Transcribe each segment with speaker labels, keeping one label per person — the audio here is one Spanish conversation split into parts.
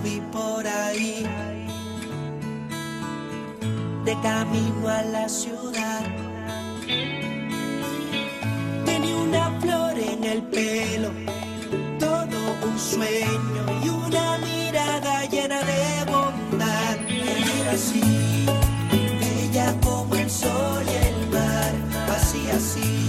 Speaker 1: vi por ahí, de camino a la ciudad. Tenía una flor en el pelo, todo un sueño y una mirada llena de bondad. Era así, bella como el sol y el mar, así así.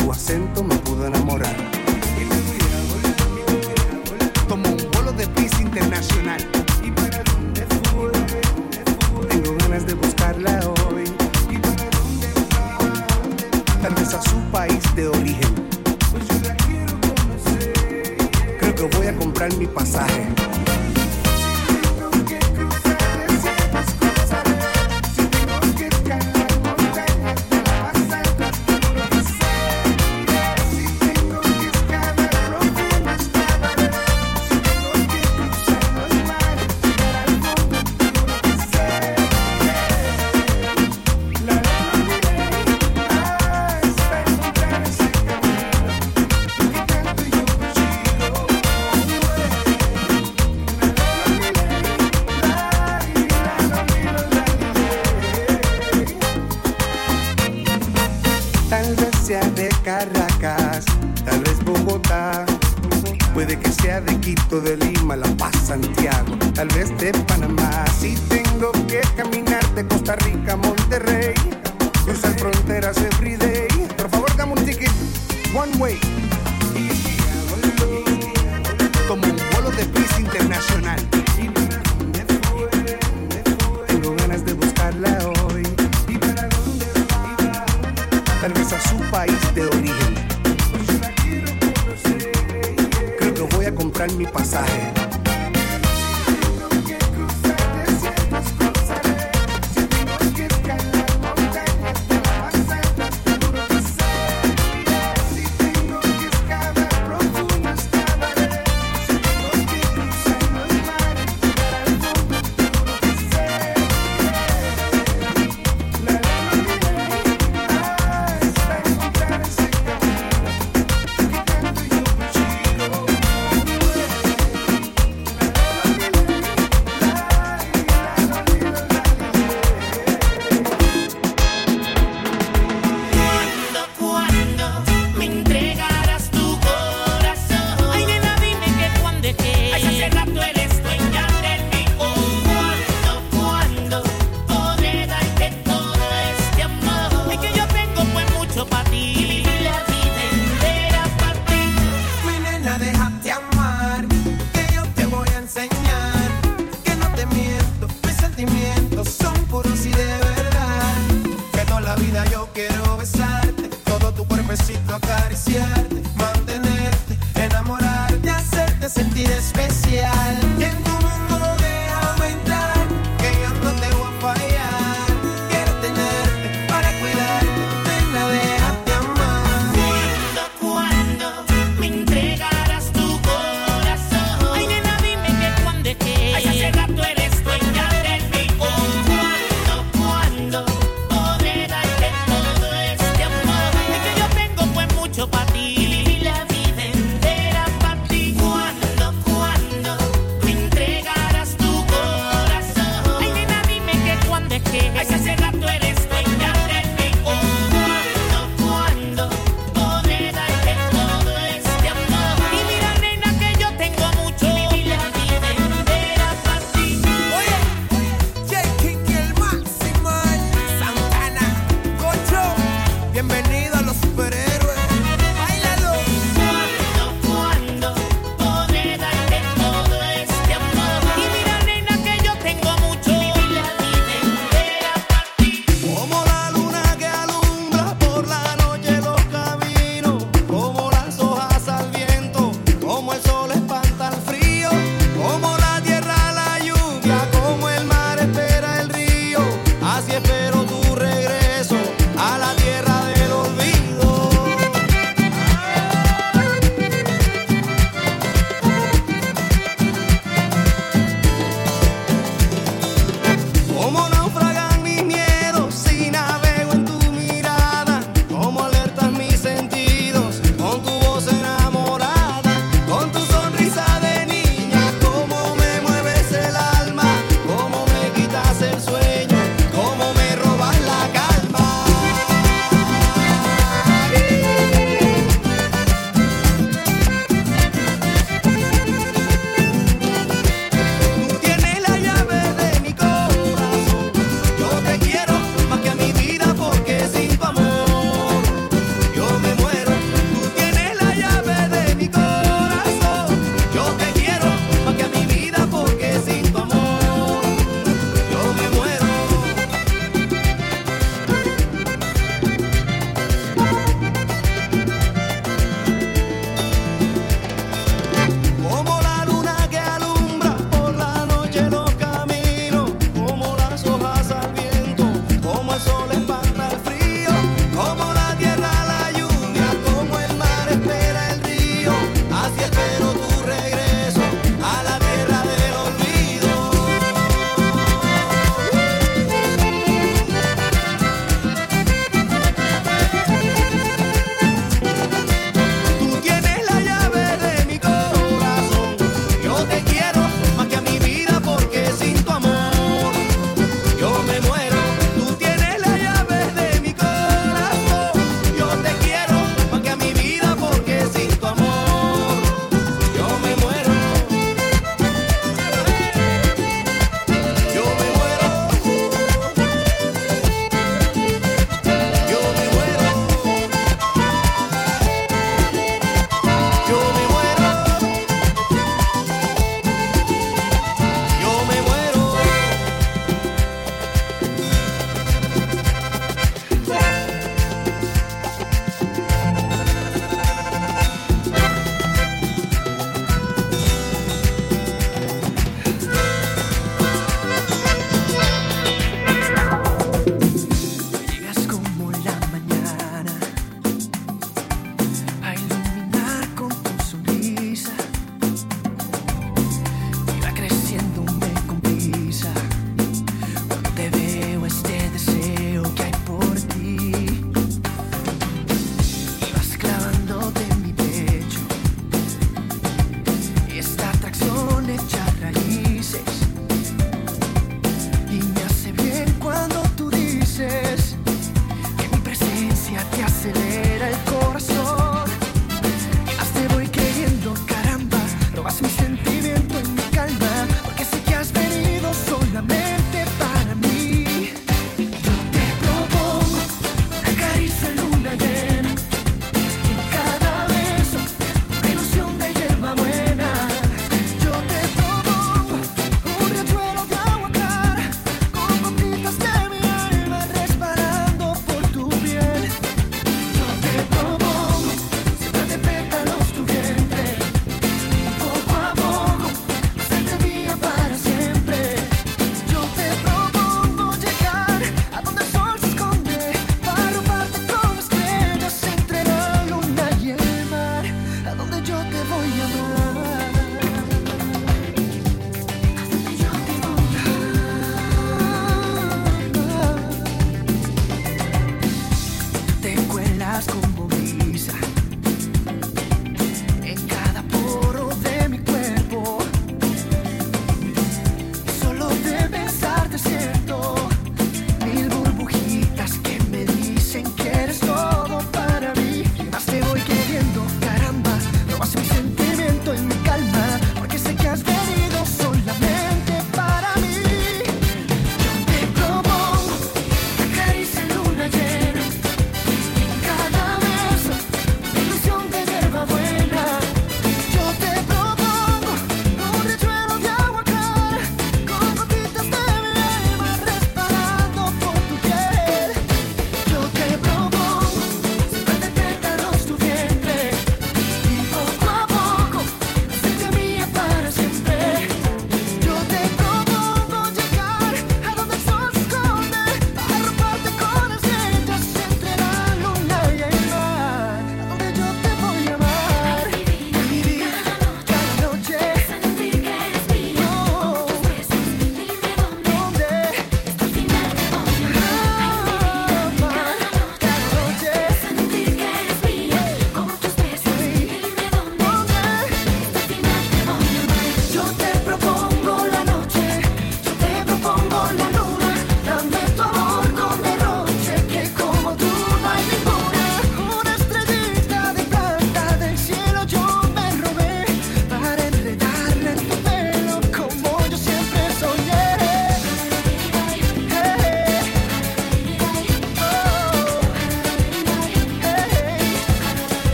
Speaker 2: su acento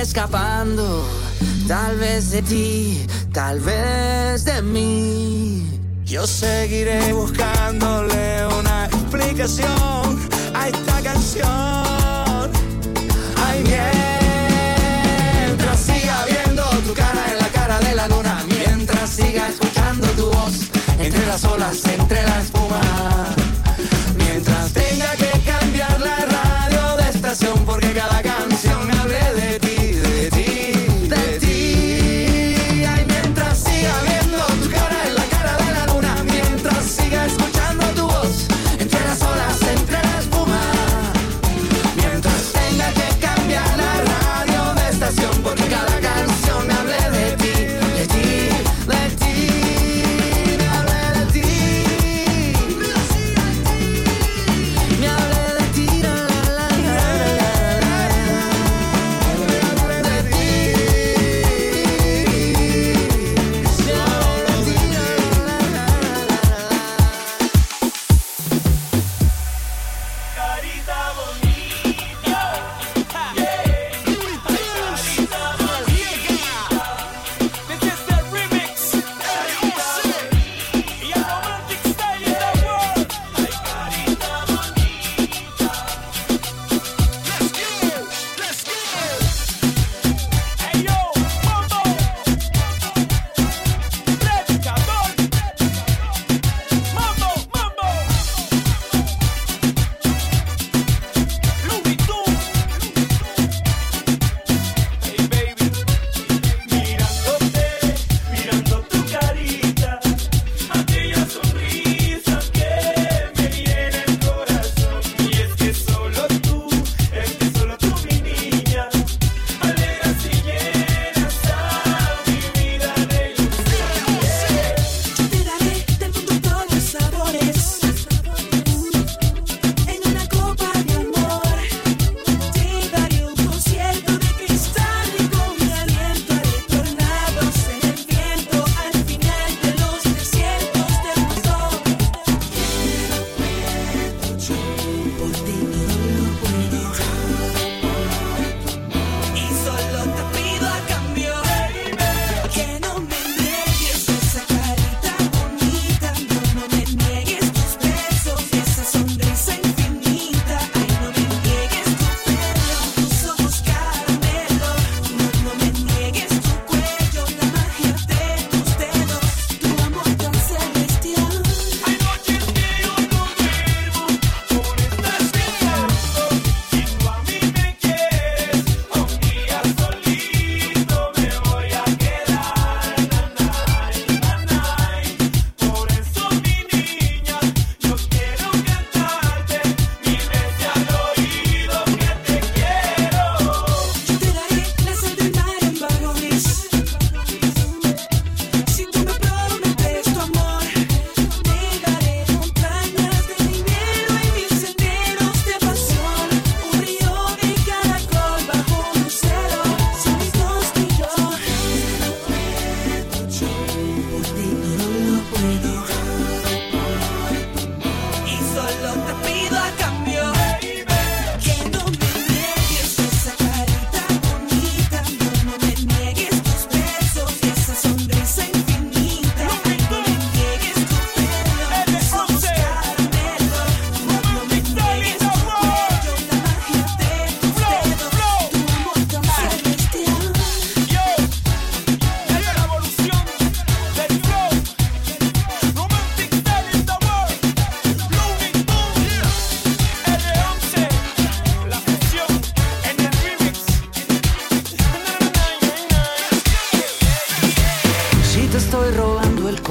Speaker 3: escapando, tal vez de ti, tal vez de mí.
Speaker 1: Yo seguiré buscándole una explicación a esta canción. Ay, mientras siga viendo tu cara en la cara de la luna, mientras siga escuchando tu voz entre las olas, entre la espuma.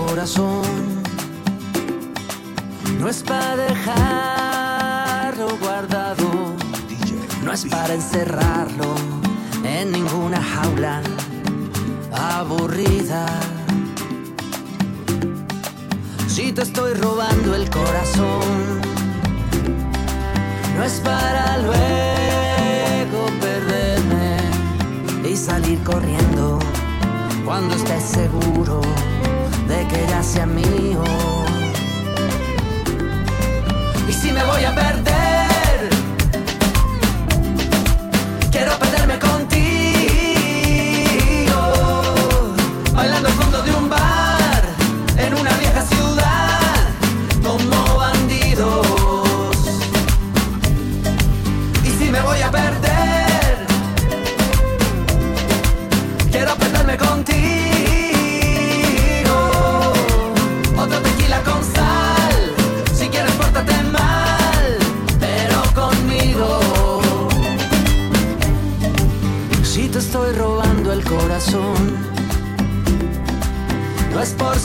Speaker 1: corazón.
Speaker 3: No es para dejarlo guardado, no es para encerrarlo en ninguna jaula aburrida. Si te estoy robando el corazón, no es para luego perderme y salir corriendo cuando estés seguro de que ya sea mío. Y si me voy a perder.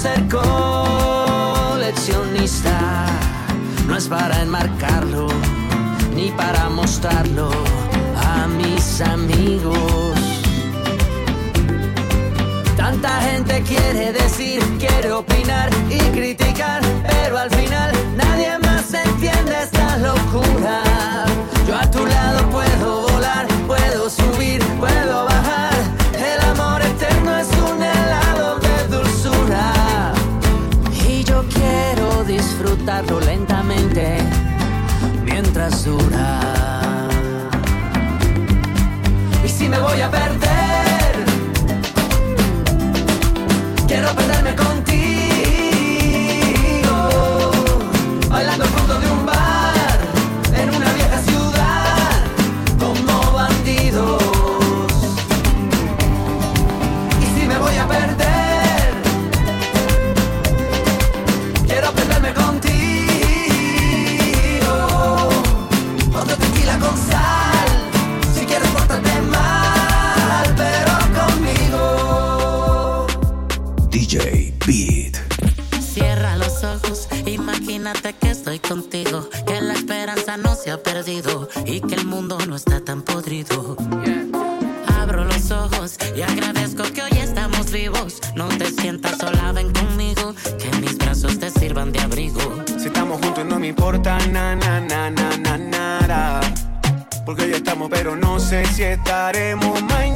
Speaker 3: ser coleccionista no es para enmarcarlo ni para mostrarlo a mis amigos. Tanta gente quiere decir, quiere opinar y criticar, pero al final nadie más entiende esta locura. quiero perderme con
Speaker 4: perdido y que el mundo no está tan podrido. Abro los ojos y agradezco que hoy estamos vivos. No te sientas sola, ven conmigo, que mis brazos te sirvan de abrigo.
Speaker 5: Si estamos juntos no me importa na na na na na nada. Porque hoy estamos, pero no sé si estaremos mañana.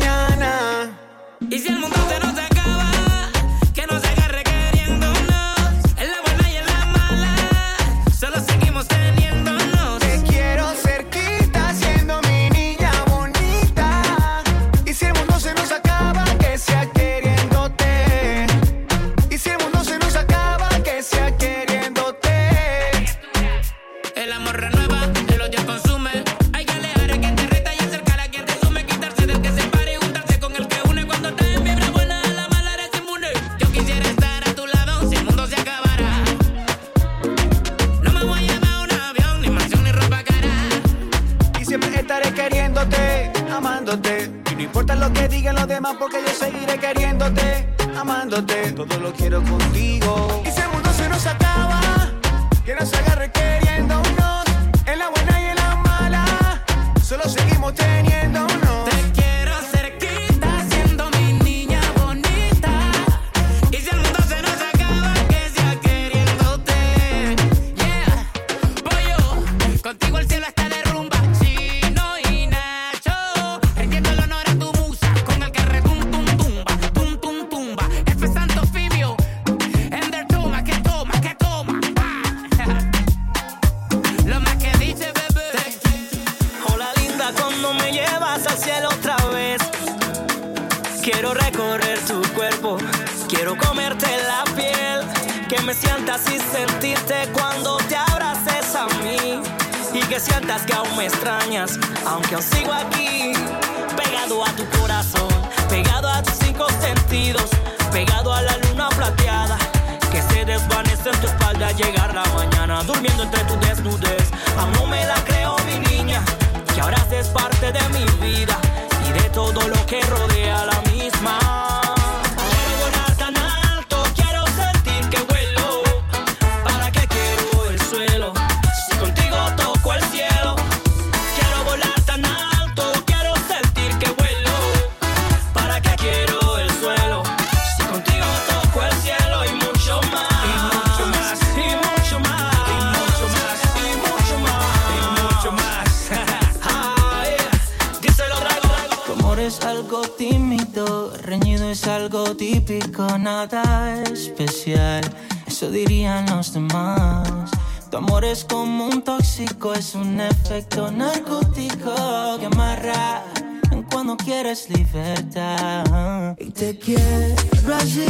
Speaker 6: algo tímido, reñido
Speaker 7: es algo típico, nada especial. Eso dirían los demás. Tu amor es como un tóxico, es un efecto narcótico que amarra en cuando quieres libertad.
Speaker 8: Y te quiero así,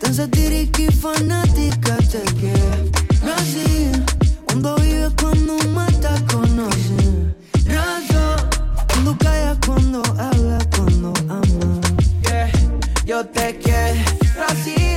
Speaker 8: tan satírica y fanática, te quiero así. Cuando vives, cuando mata, conoces. Cuando calla, cuando habla, cuando ama.
Speaker 9: Yeah, yo te quiero así.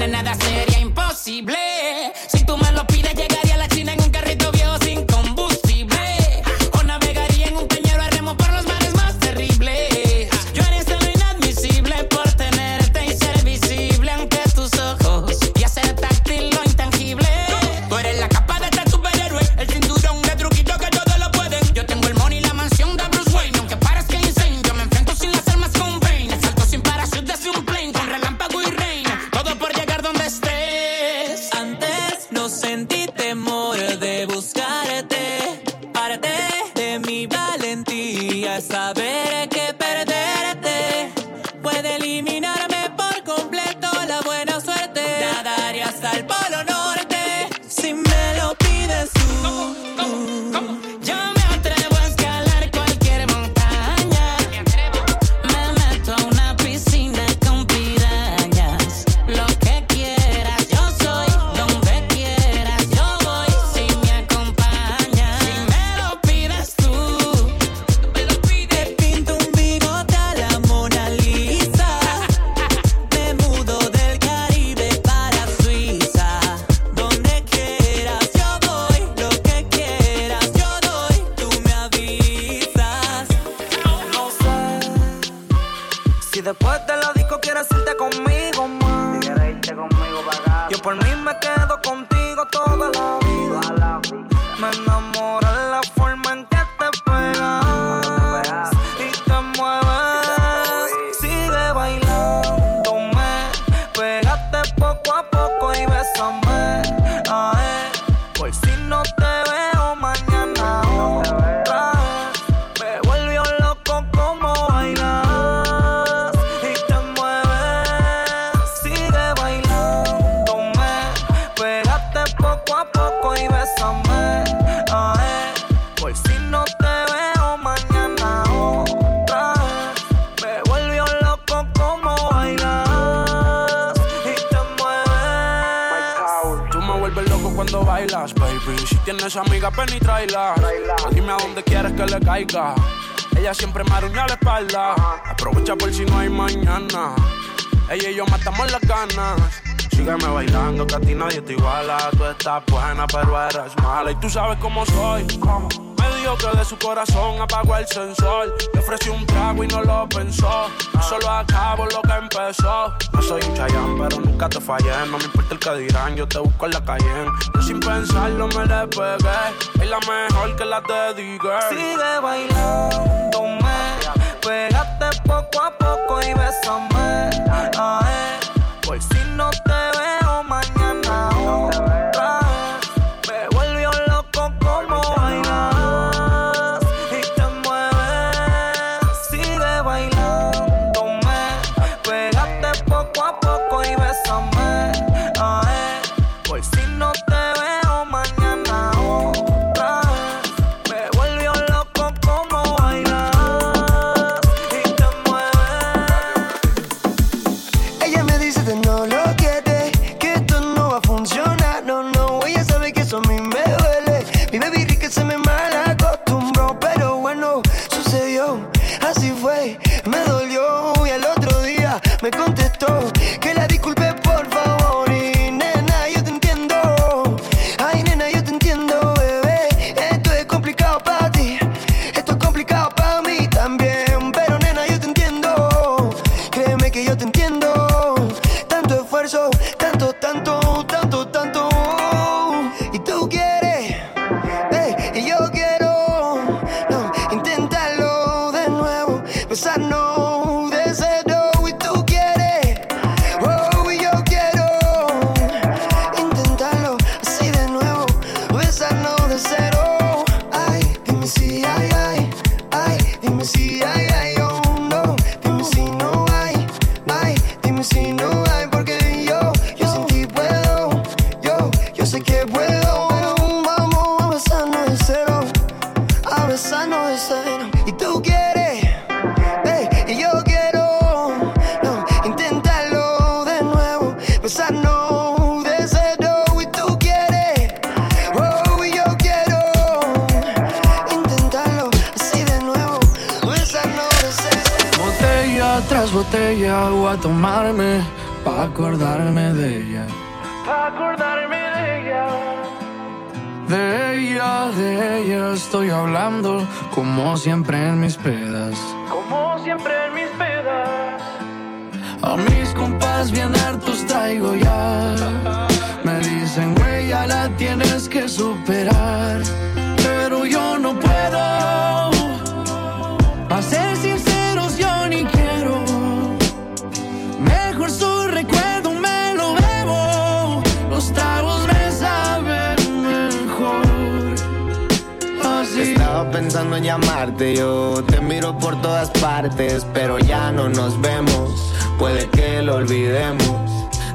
Speaker 9: una
Speaker 10: nada
Speaker 11: sería imposible. Me
Speaker 12: dicen, güey, ya la tienes que superar. Pero yo no puedo. A ser sinceros, yo ni quiero. Mejor su recuerdo me lo bebo. Los tragos me saben mejor. Así.
Speaker 13: Estaba pensando en llamarte, yo te miro por todas partes, pero ya no nos vemos. Puede que lo olvidemos.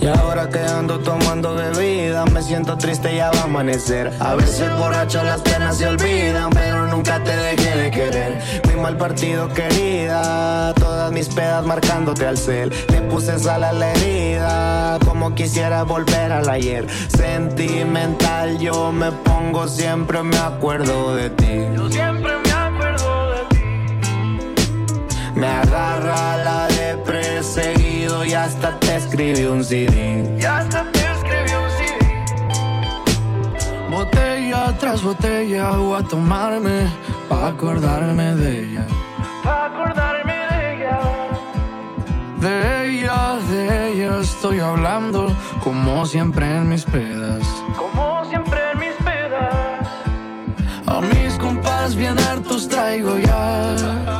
Speaker 13: Y ahora que ando tomando bebida, me siento triste, ya va a amanecer. A veces borracho las penas se olvidan, pero nunca te dejé de querer. Mi mal partido querida, todas mis pedas marcándote al cel. Le puse sal a la herida, como quisiera volver al ayer. Sentimental, yo me pongo, siempre me acuerdo de ti.
Speaker 12: Yo siempre me acuerdo de ti.
Speaker 13: Me agarra la de y hasta te escribí un CD.
Speaker 12: Y hasta te escribí un CD. Botella tras botella voy a tomarme pa' acordarme de ella. Pa' acordarme de ella. De ella, de ella estoy hablando como siempre en mis pedas. Como siempre en mis pedas. A mis compas bien hartos traigo ya.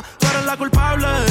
Speaker 8: la culpable.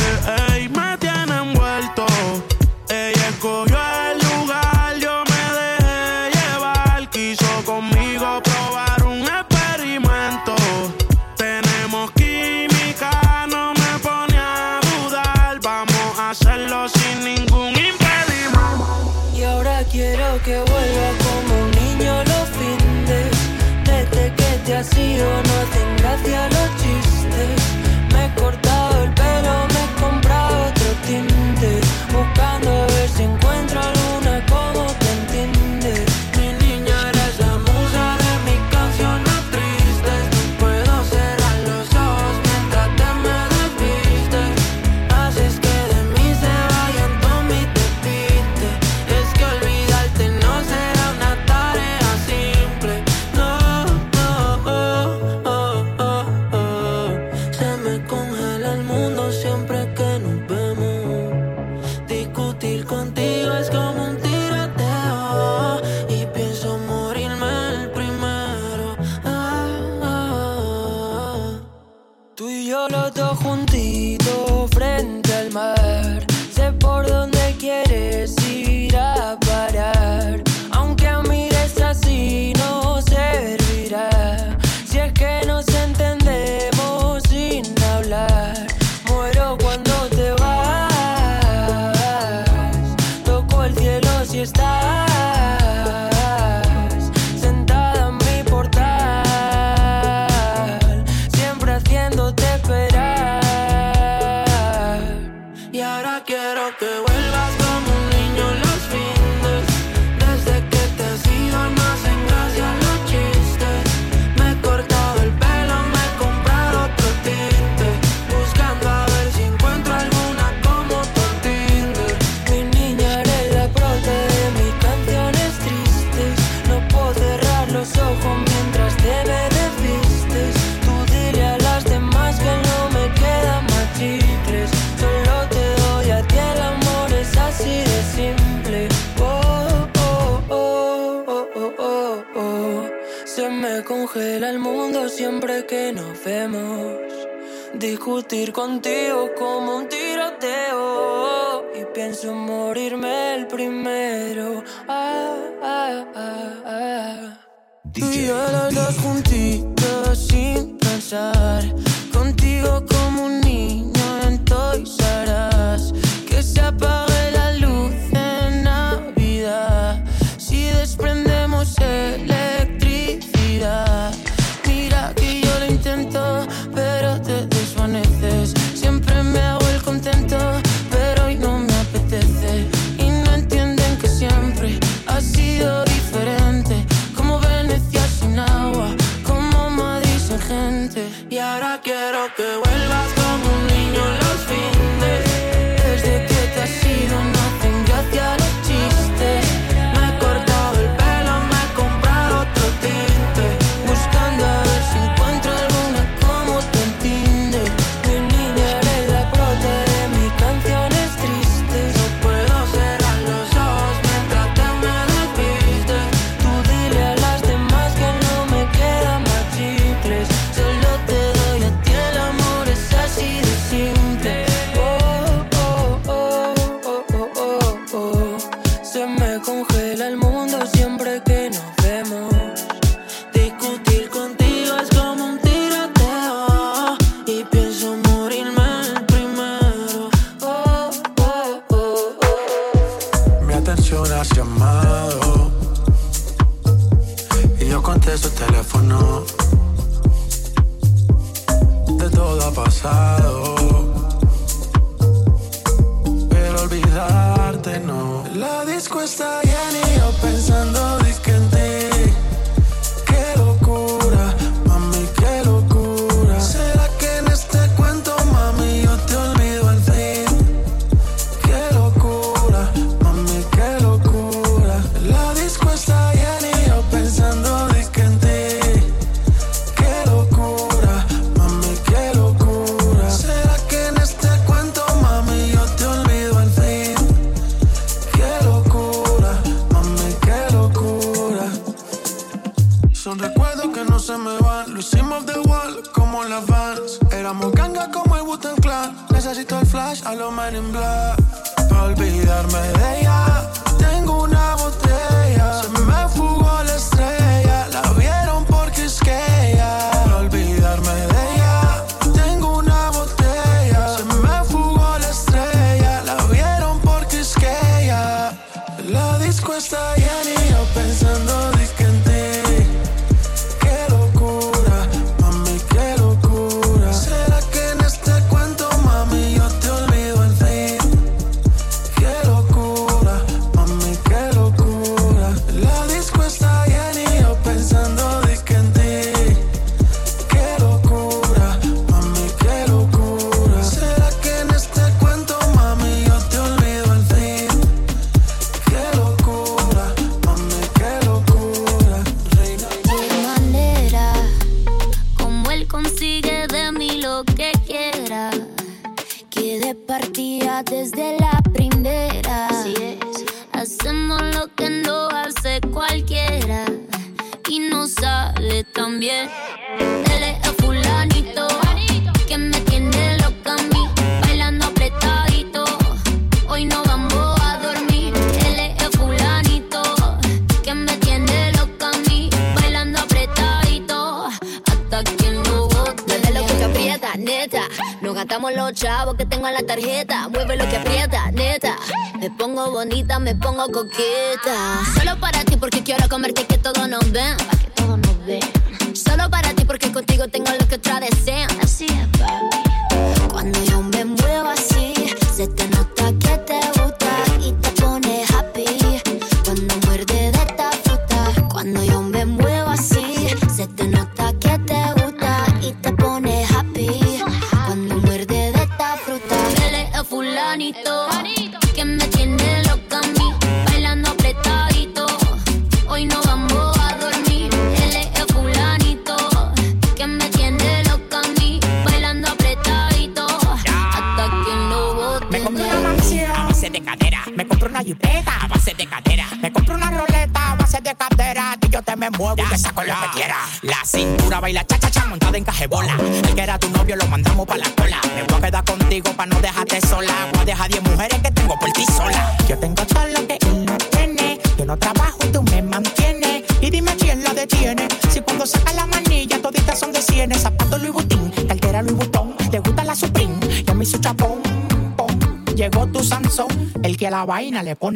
Speaker 8: Me
Speaker 14: pongo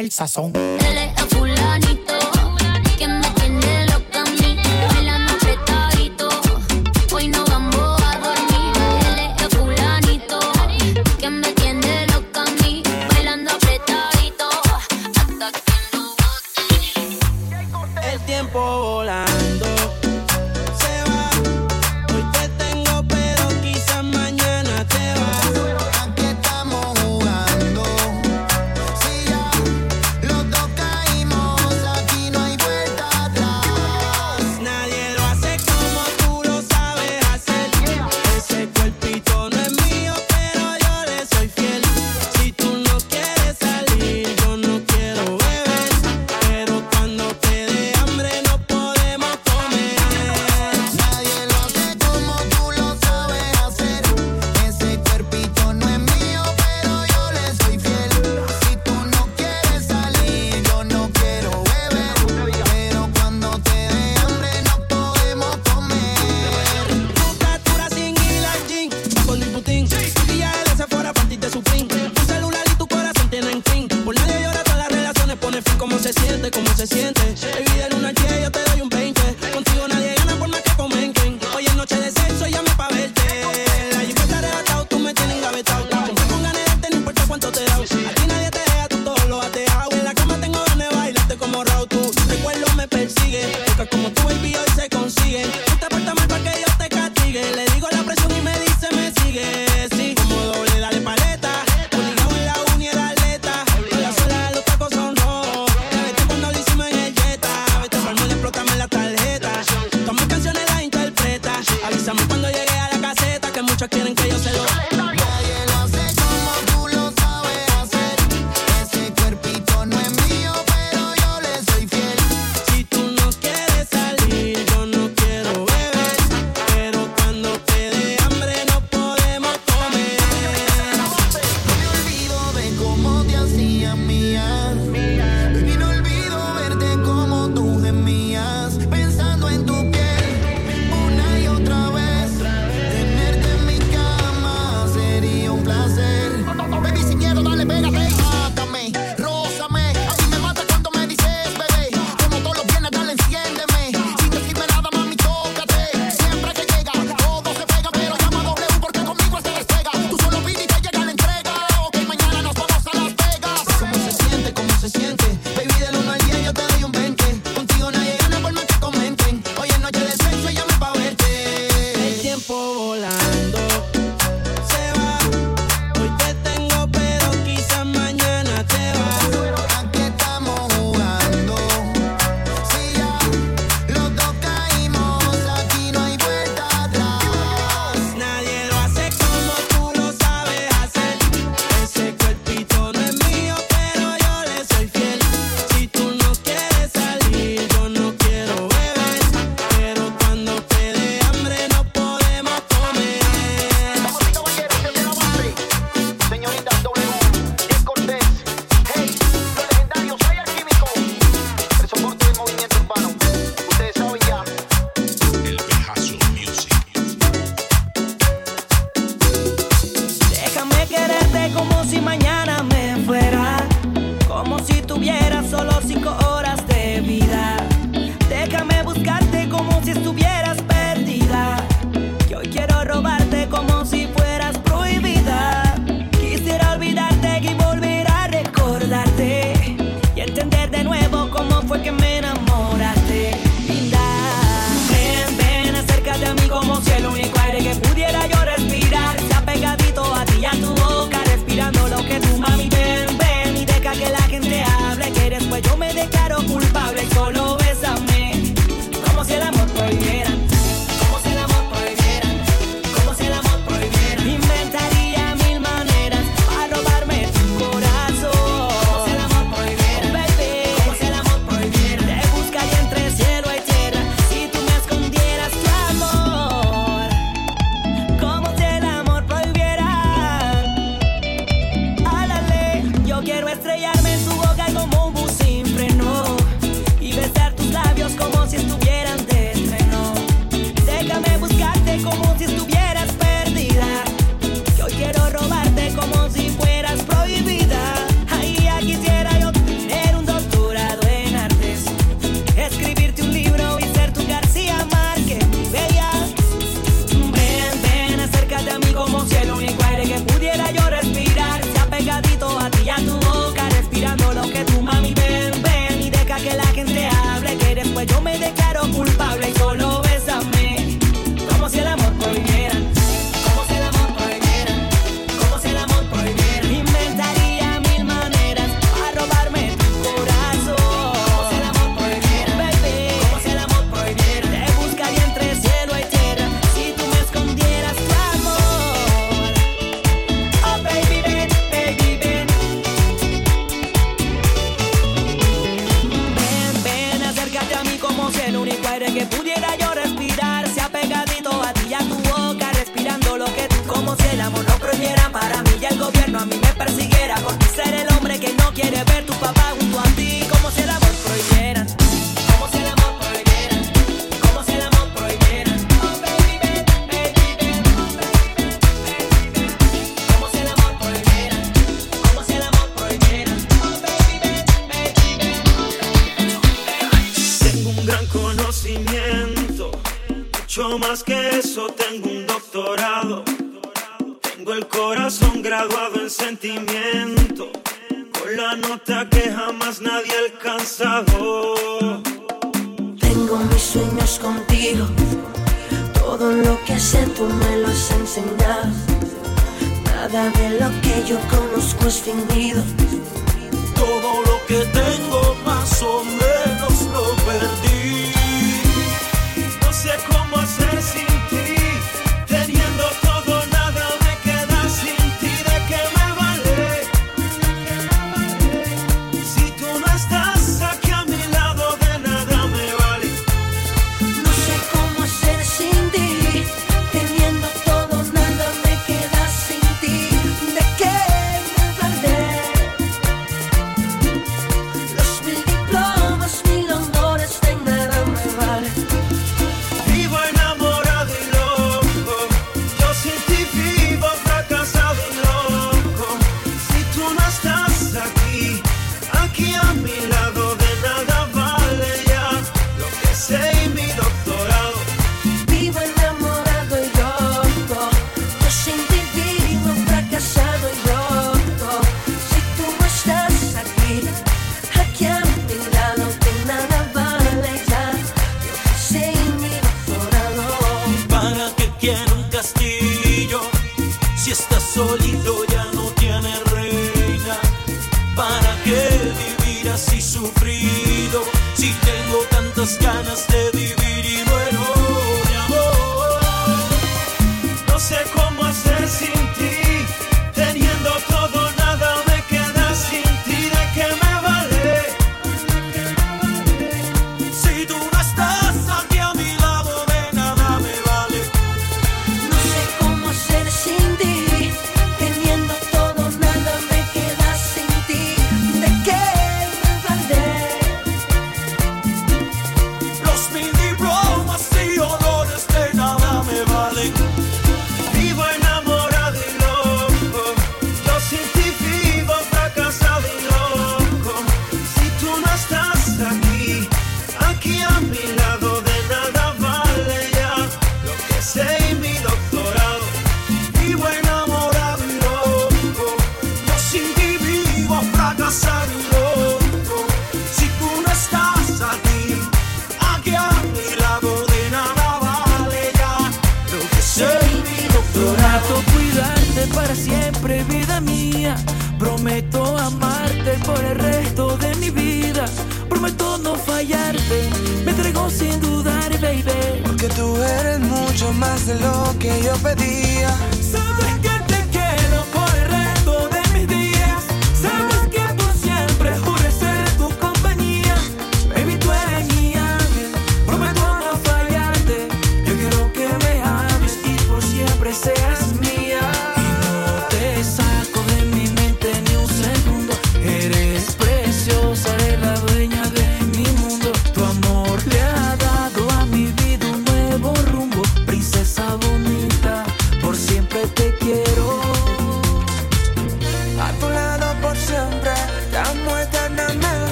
Speaker 15: el
Speaker 16: sazón.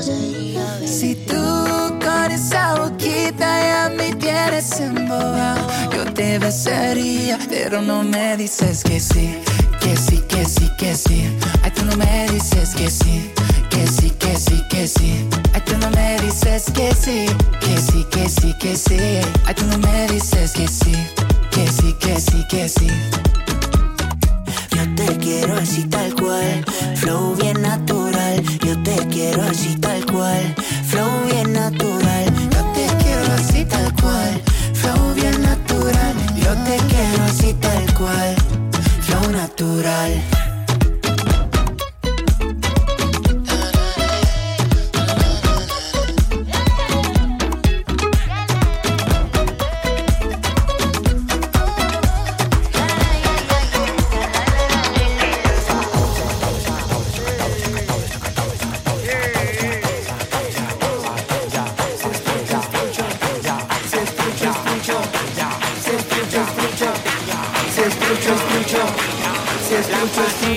Speaker 17: Sería. Si natural.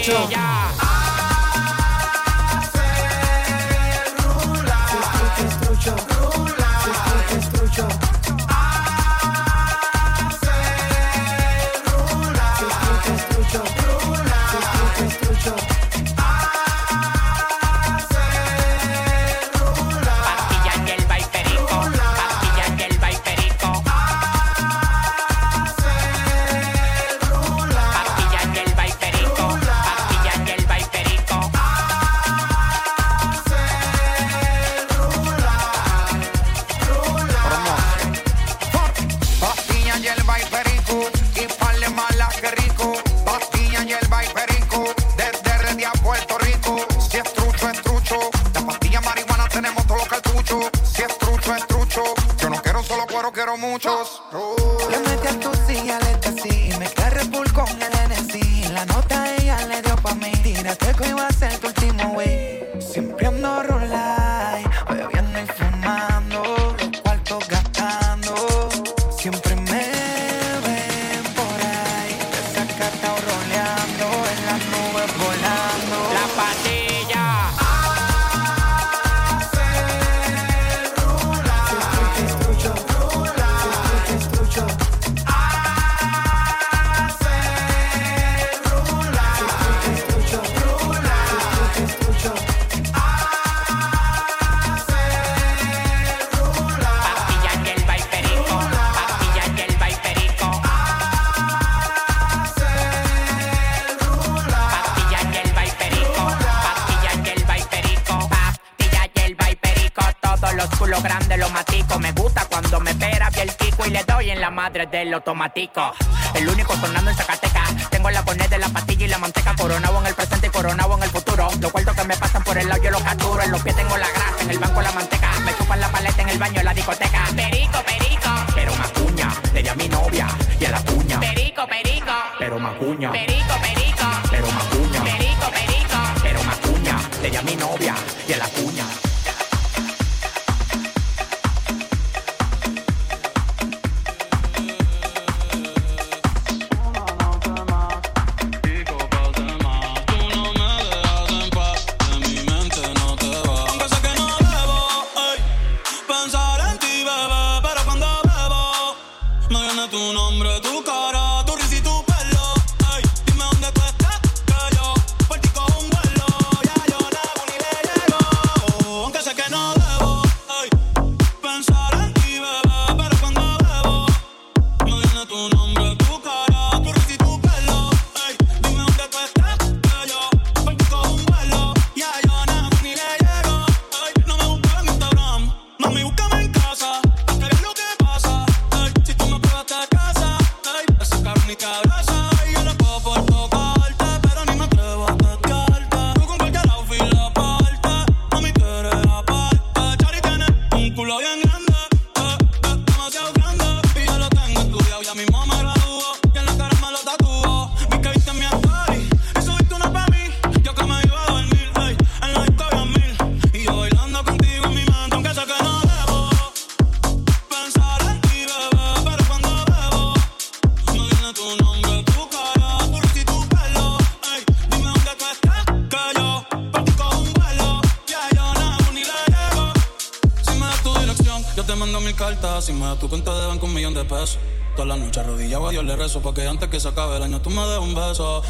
Speaker 14: Mucho.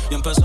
Speaker 14: Y
Speaker 8: empezar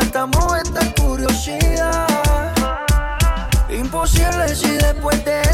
Speaker 8: pero matamos esta curiosidad.
Speaker 18: Imposible si después de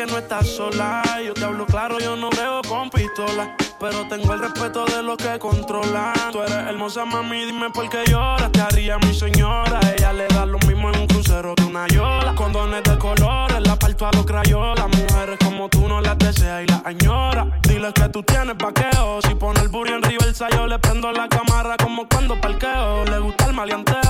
Speaker 8: que no
Speaker 12: estás sola. Yo te hablo claro, yo no veo con pistola. Pero tengo el respeto de los que controlan. Tú eres hermosa, mami, dime por qué lloras. Te haría mi señora. Ella le da lo mismo en un crucero que una yola. Condones de colores, la parto a los crayolas. Mujeres como tú no las deseas y las añora. Dile que tú tienes vaqueo. Si pone el burro en reversa, yo le prendo la cámara como cuando parqueo. Le gusta el maleanteo.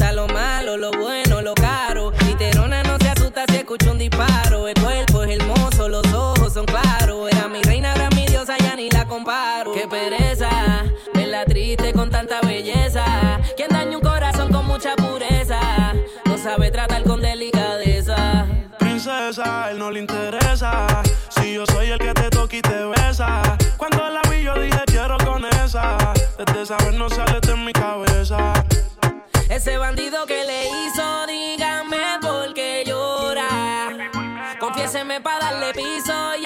Speaker 18: pereza, verla triste con tanta belleza. Quien daña un corazón con mucha pureza, no sabe tratar con delicadeza.
Speaker 12: Princesa, él no le interesa. Si yo soy el que te toca y te besa. Cuando la vi, yo dije quiero con esa. Desde esa vez no sale de mi cabeza.
Speaker 18: Ese bandido que le hizo, dígame por qué llora. Confiéseme para darle piso y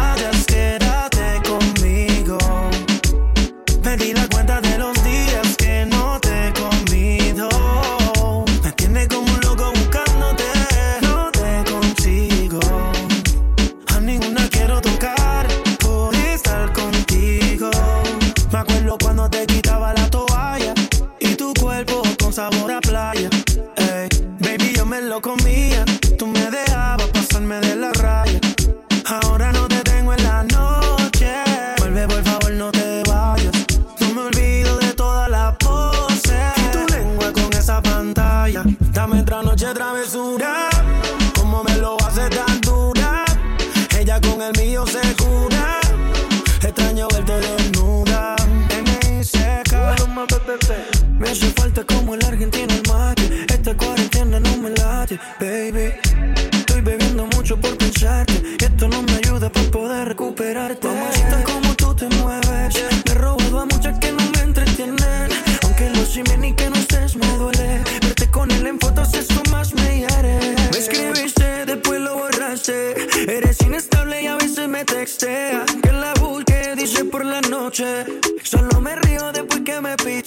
Speaker 19: Hace falta como el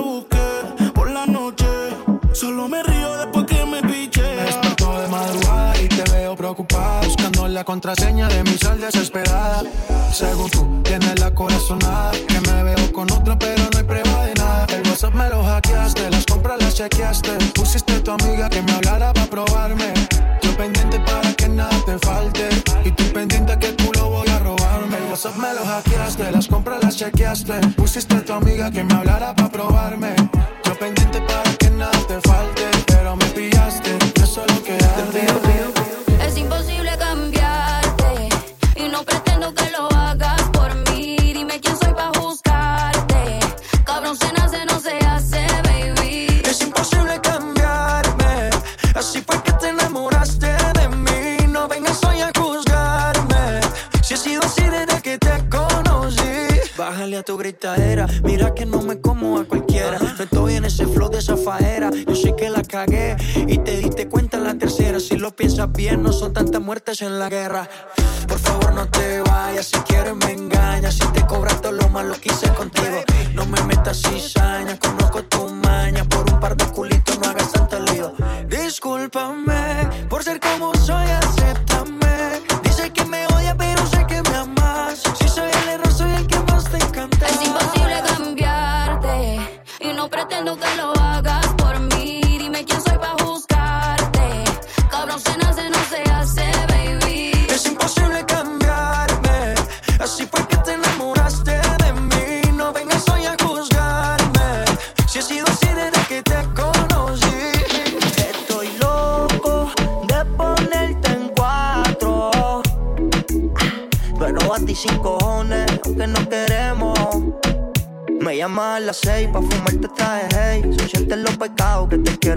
Speaker 20: Busqué por la noche. Solo me río después que me piche.
Speaker 19: Despertó de madrugada y te veo preocupada. Buscando la contraseña de mi sal desesperada. Según tú, tienes la corazonada. Que me veo con otra, pero no hay prueba de nada. El WhatsApp me lo hackeaste, las compras las chequeaste. Pusiste tu amiga que me hablara para probarme. Yo Yo pendiente para que nada te falte. Y tú pendiente que tú lo voy a robarme. El WhatsApp me lo hackeaste, las compras las chequeaste. Pusiste a tu amiga que me hablara para
Speaker 16: muertes en la guerra. Por favor, no te vayas. Si quieres, me engañas. Si te cobras todo lo malo que hice contigo, no me metas cizaña.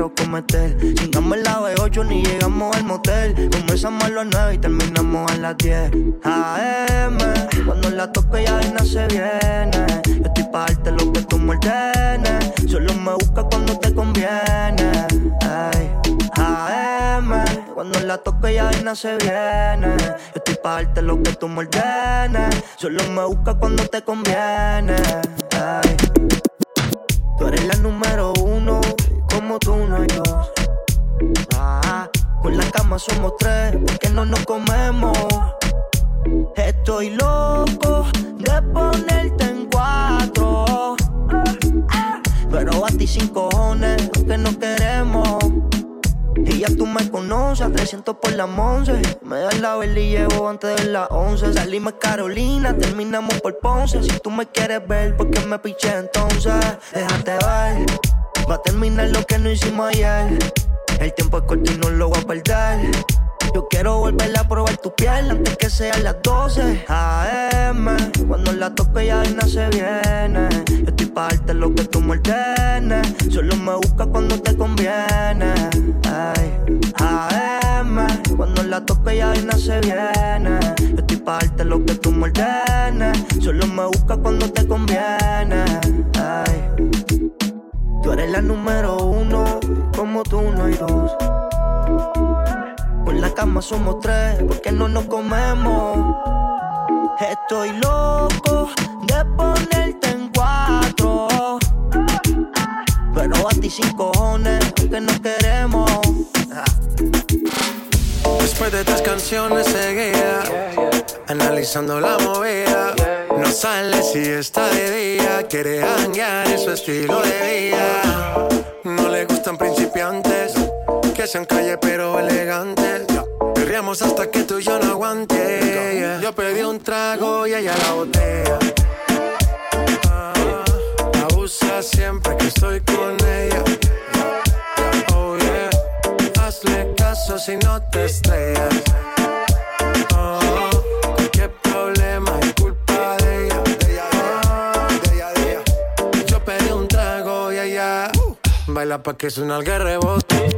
Speaker 21: Quiero cometer. Chingamos la B8 ni llegamos al motel. Comenzamos a las nueve y terminamos a las 10 AM, cuando la toque ya no se viene. Yo estoy pa' darte lo que tú me ordenes. Solo me busca cuando te conviene. Ay. AM, cuando la toque ya no se viene. Yo estoy pa' darte lo que tú me ordenes. Solo me busca cuando te conviene. Terminamos por Ponce. Si tú me quieres ver, ¿por qué me piché entonces? Déjate ver, va a terminar lo que no hicimos ayer. El tiempo es corto y no lo voy a perder. Yo quiero volver a probar tu piel antes que sean las 12 AM. Cuando la toque ya no se viene. Yo estoy pa' darte lo que tú me ordenes. Solo me busca cuando te conviene. Ay. AM. Cuando la toque ya no se viene. Yo estoy pa' darte lo que tú me ordenes. Solo me busca cuando te conviene. Ay. Tú eres la número uno, como tú no hay dos. Por la cama somos tres, porque no nos comemos. Estoy loco de ponerte en cuatro. Pero a ti sin cojones, aunque no queremos.
Speaker 19: Después de tres canciones seguía analizando la movida. No sale si está de día, quiere hanguear en su estilo de vida. No le gustan principiantes, que sean calle pero elegantes. Perreamos hasta que tú y yo no aguante. Yo pedí un trago y ella la botella. Ah, Abusa siempre que estoy con ella. Oh yeah, hazle caso si no te estrellas. Oh, cualquier problema es culpa de ella. Ah, Yo pedí un trago y ella baila pa' que suena el rebote.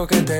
Speaker 19: dijo que te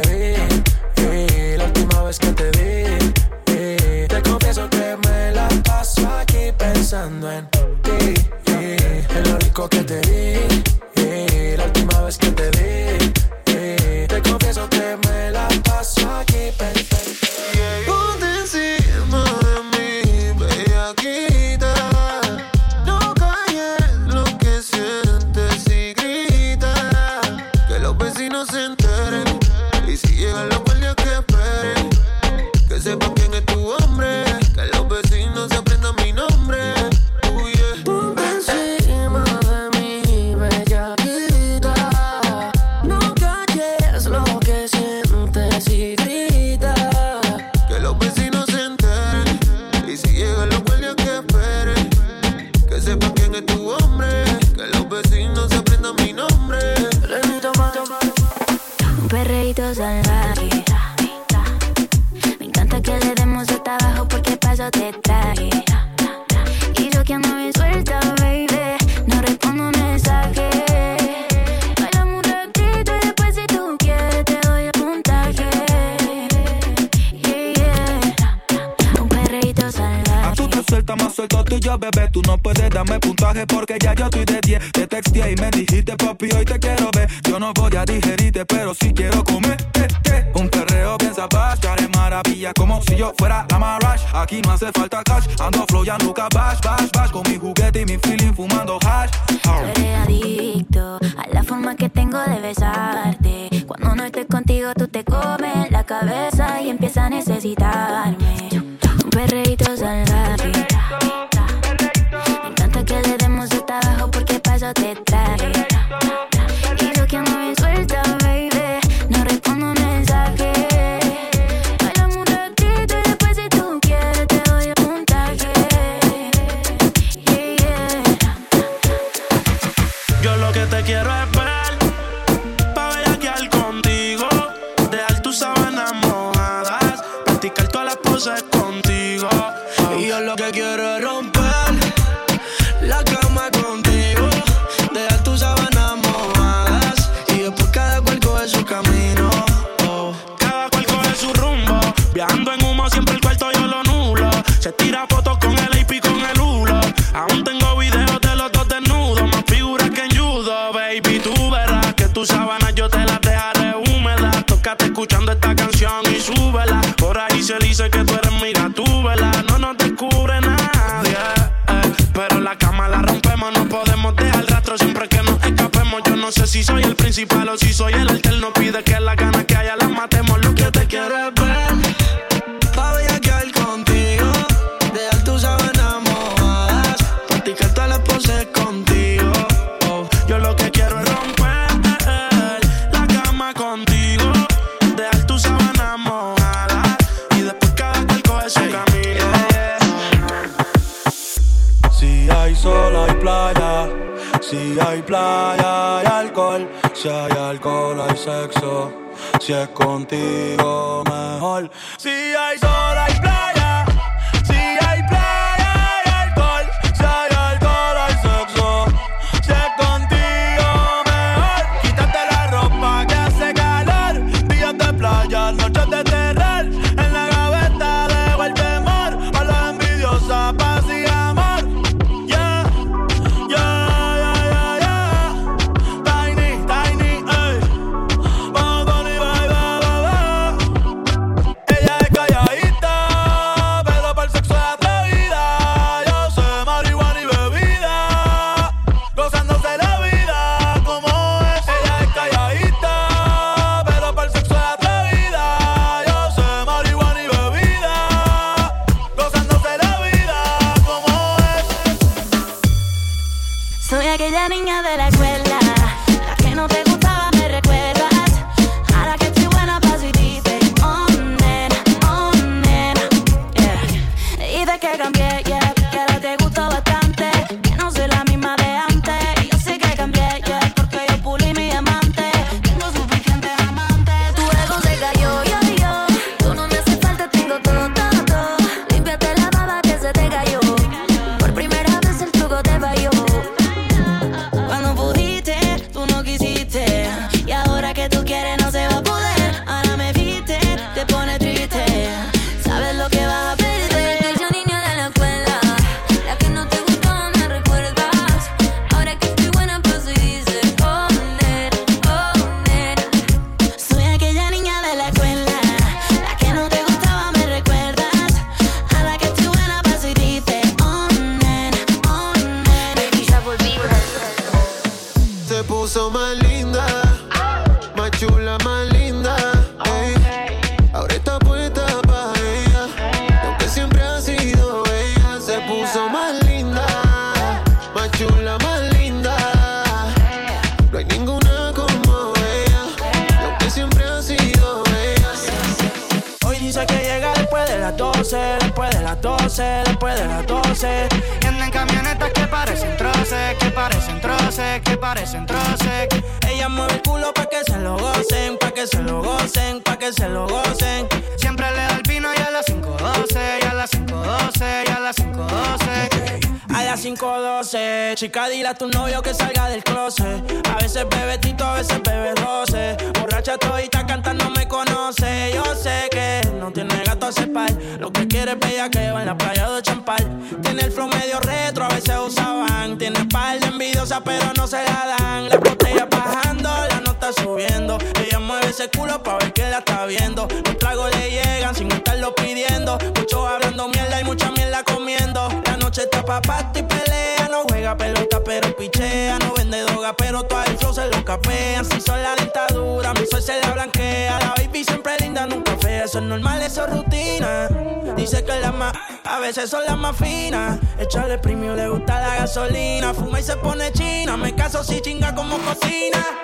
Speaker 22: si es
Speaker 17: contigo
Speaker 12: mejor. Si hay sol son las más finas. Echarle premio, le gusta la gasolina. Fuma y se pone china. Me caso si chinga como cocina.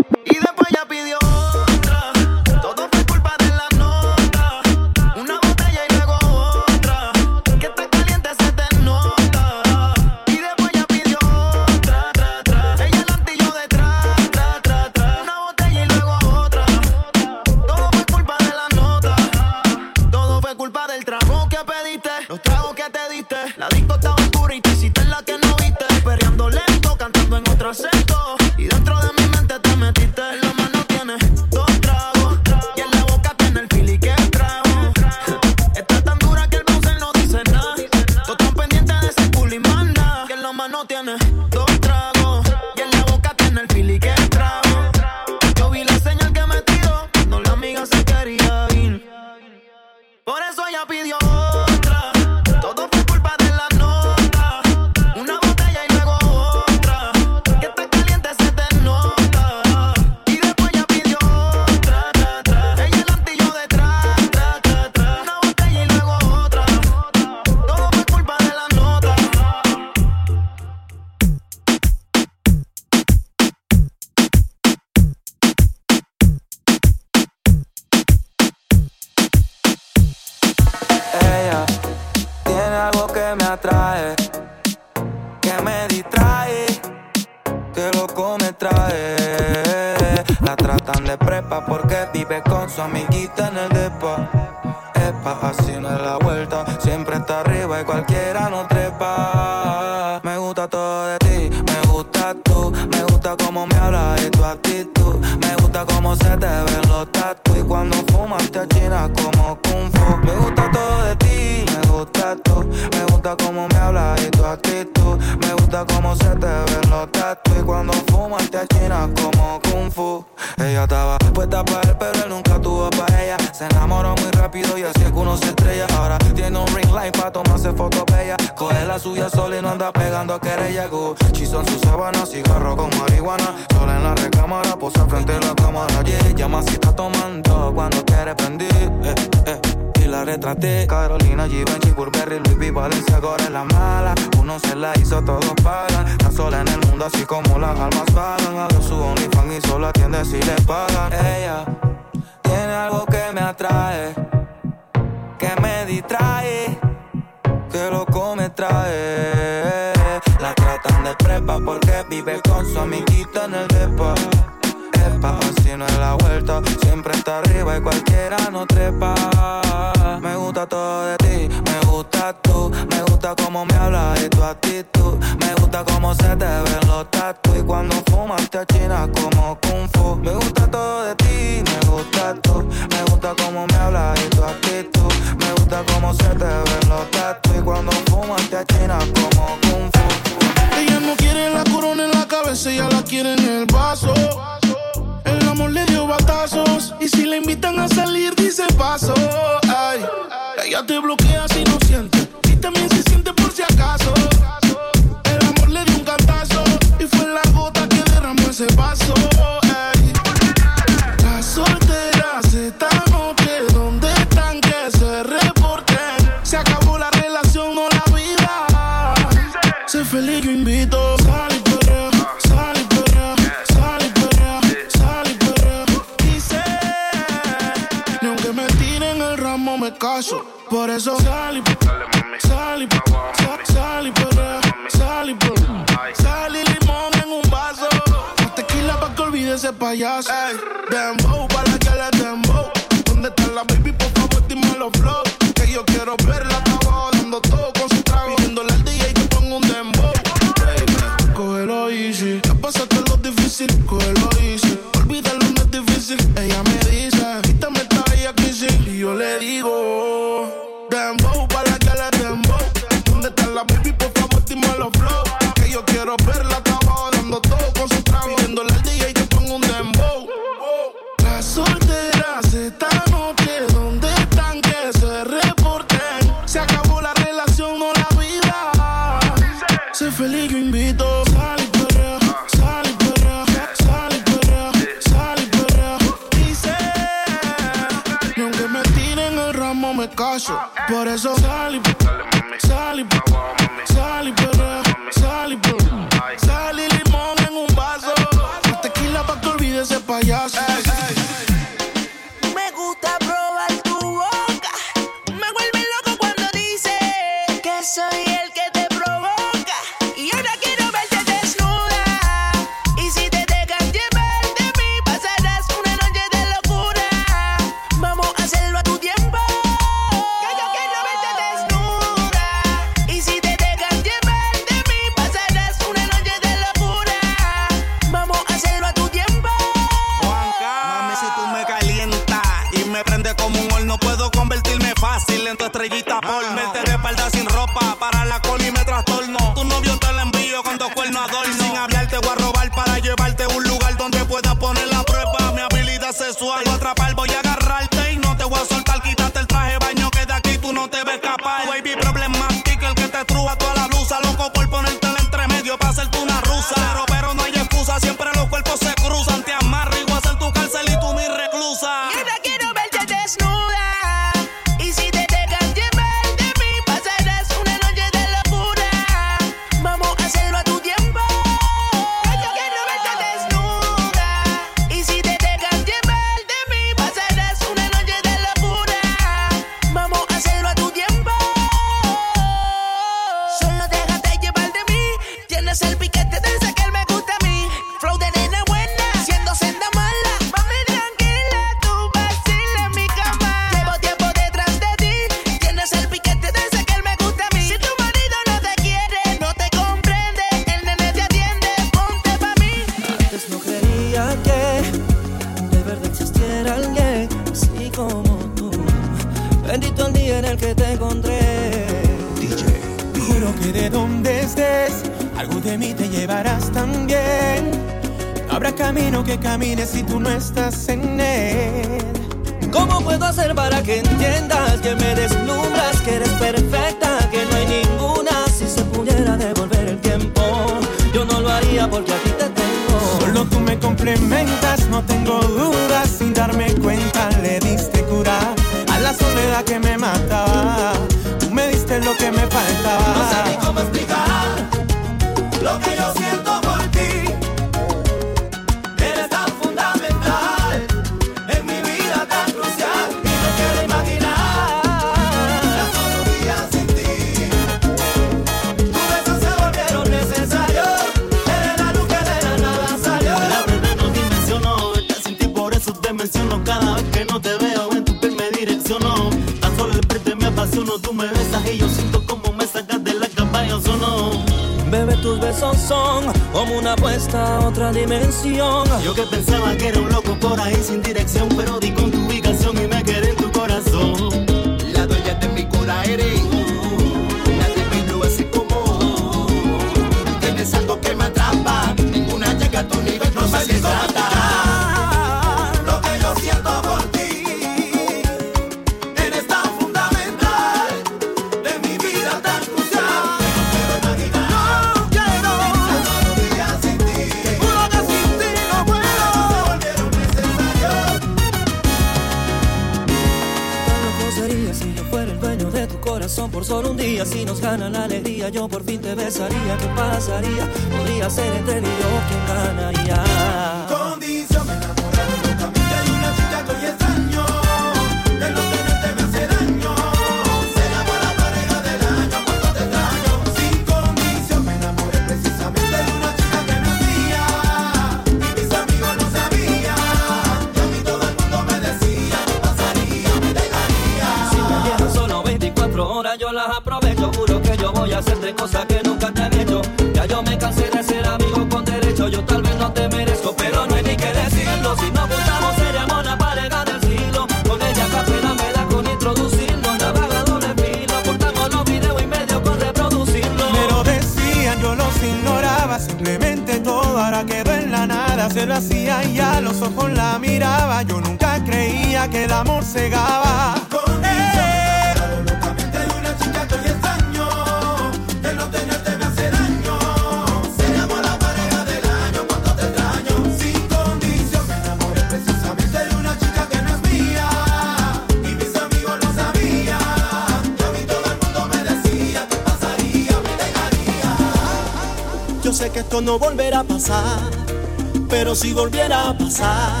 Speaker 23: si
Speaker 24: volviera a pasar,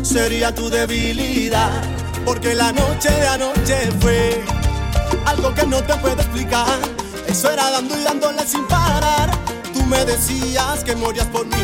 Speaker 24: sería tu debilidad, porque la noche de anoche fue algo que no te puedo explicar. Eso era dando y dándole sin parar. Tú me decías que morías por mí.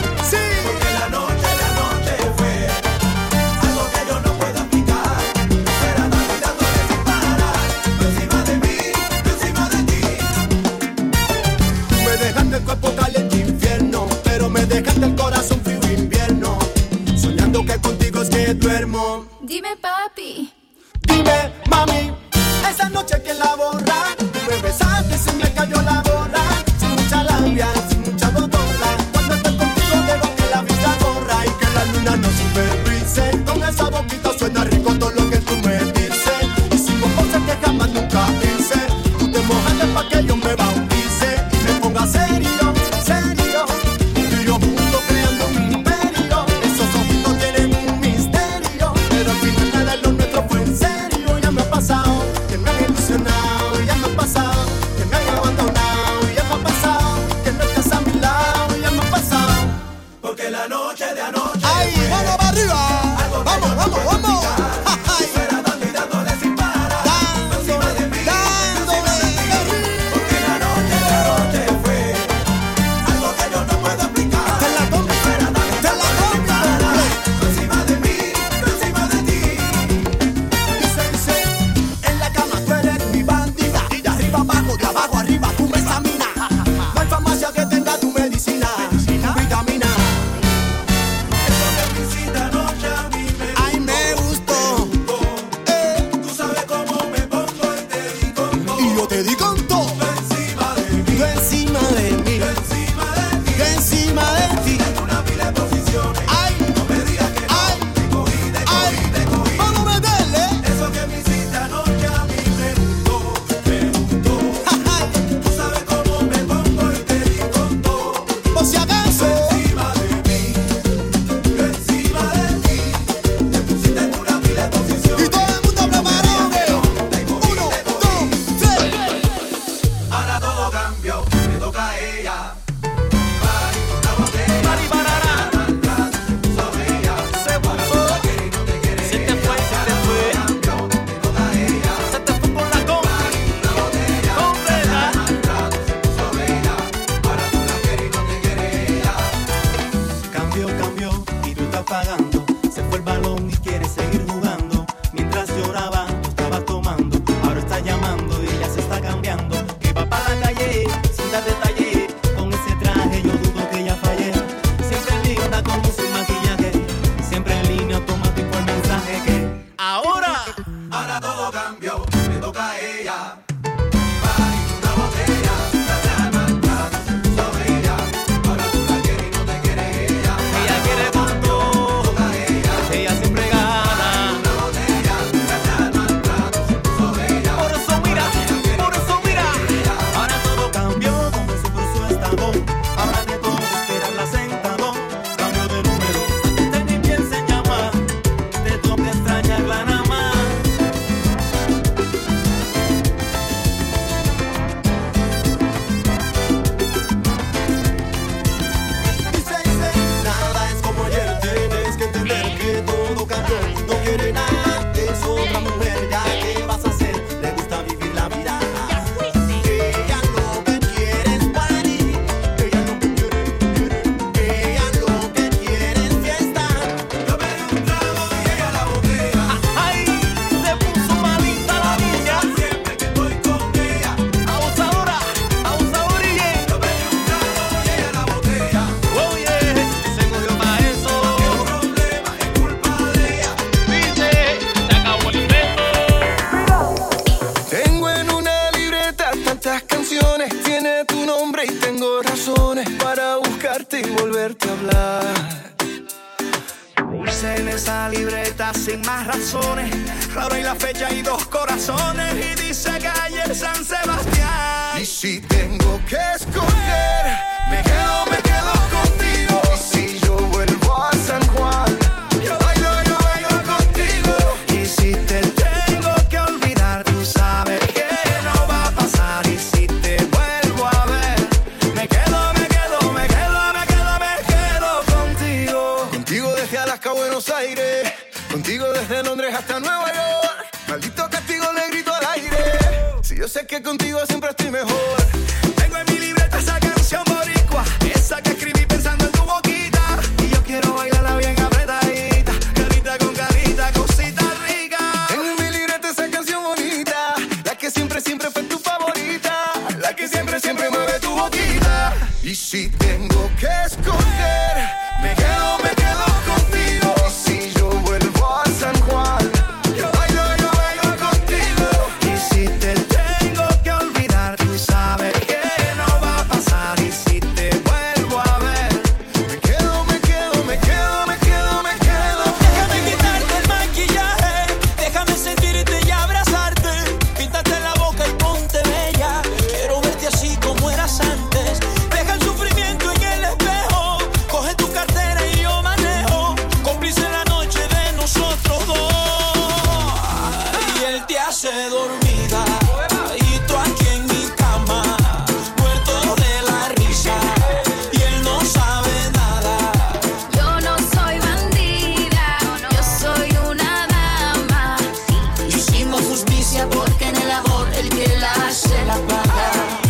Speaker 25: justicia porque en el amor el que la hace la paga.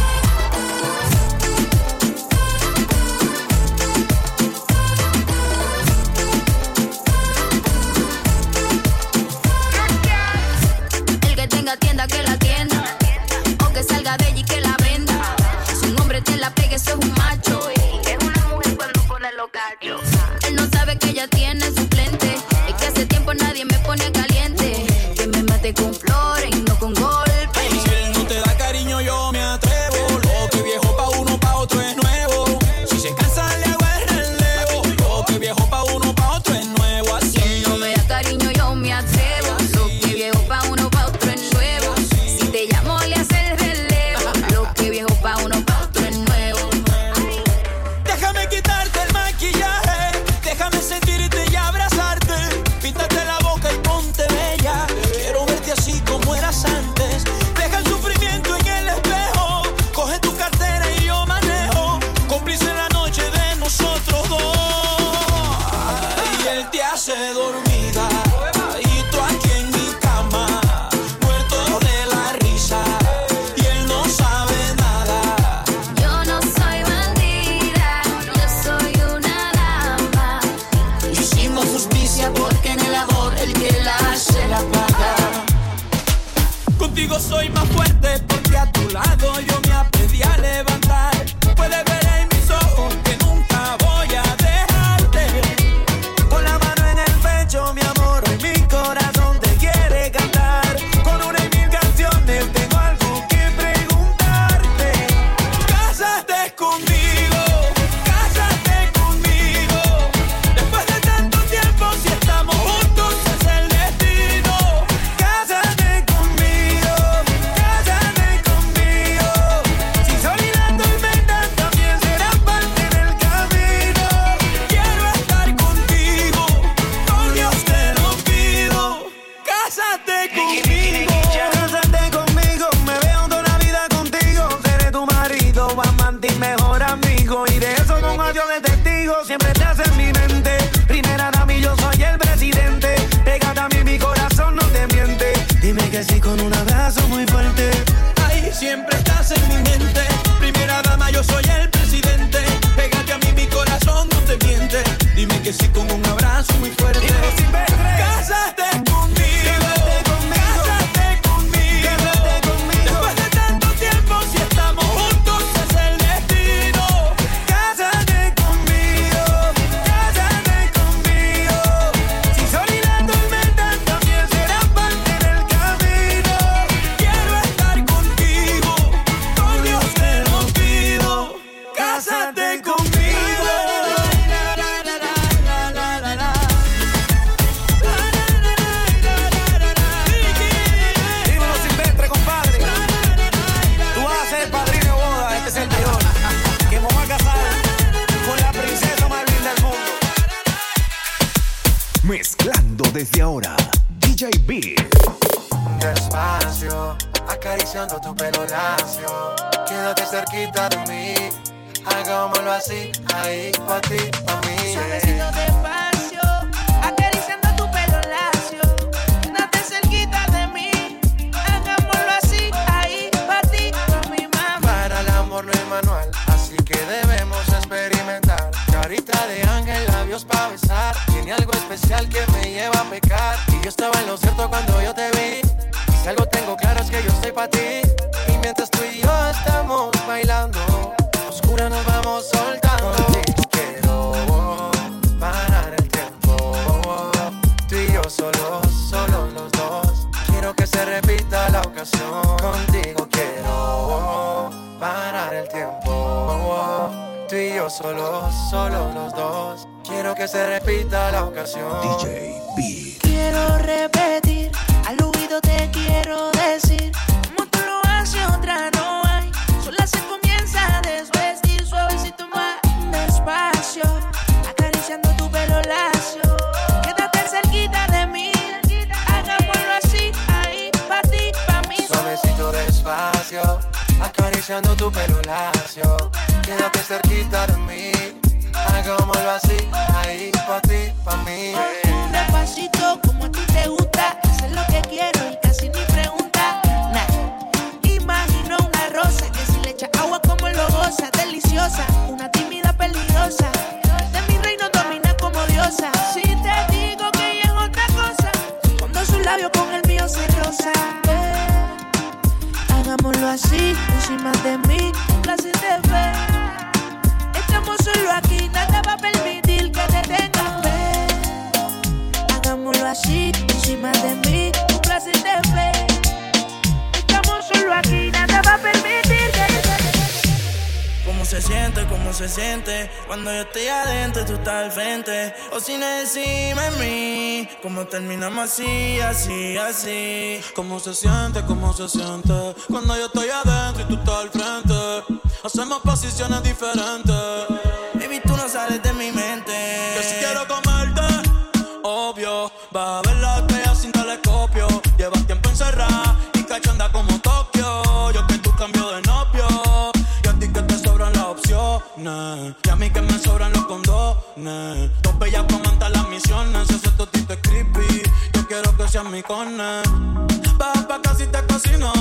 Speaker 26: Así,
Speaker 22: encima de mí,
Speaker 25: se siente? Cuando yo estoy adentro, tú estás al frente. O si no encima de mí. ¿Cómo terminamos así, así, así?
Speaker 12: ¿Cómo se siente? ¿Cómo se siente? Cuando yo estoy adentro y tú estás al frente. Hacemos posiciones diferentes.
Speaker 25: Baby, tú no sales de mi mente.
Speaker 12: Que si quiero comerte, cone. Baja pa' casi te cocino.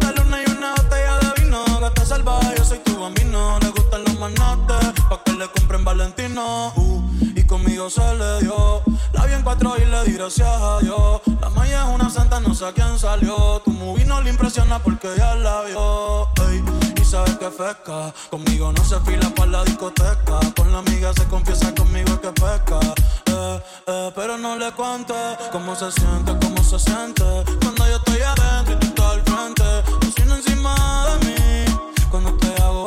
Speaker 12: La luna y una botella de vino. Gata salvaje, yo soy tu bambino. Le gustan los manates. Pa' que le compren Valentino. Uh, y conmigo se le dio. La vi en cuatro y le di gracias a Dios. La maya es una santa, no sé a quién salió. Tu movie no le impresiona porque ya la vio. Sabes que pesca. Conmigo no se fila para la discoteca. Con la amiga se confiesa conmigo que pesca. Eh, eh, pero no le cuente cómo se siente, cómo se siente. Cuando yo estoy adentro y tú estás al frente. Cocina encima de mí. Cuando te hago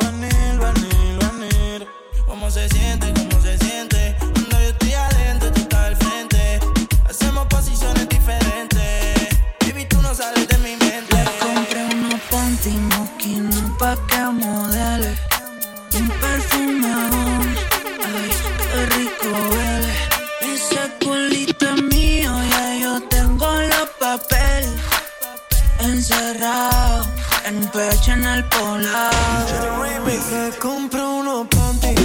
Speaker 22: encerrados en pecho en el poblado.
Speaker 19: Le compro unos panty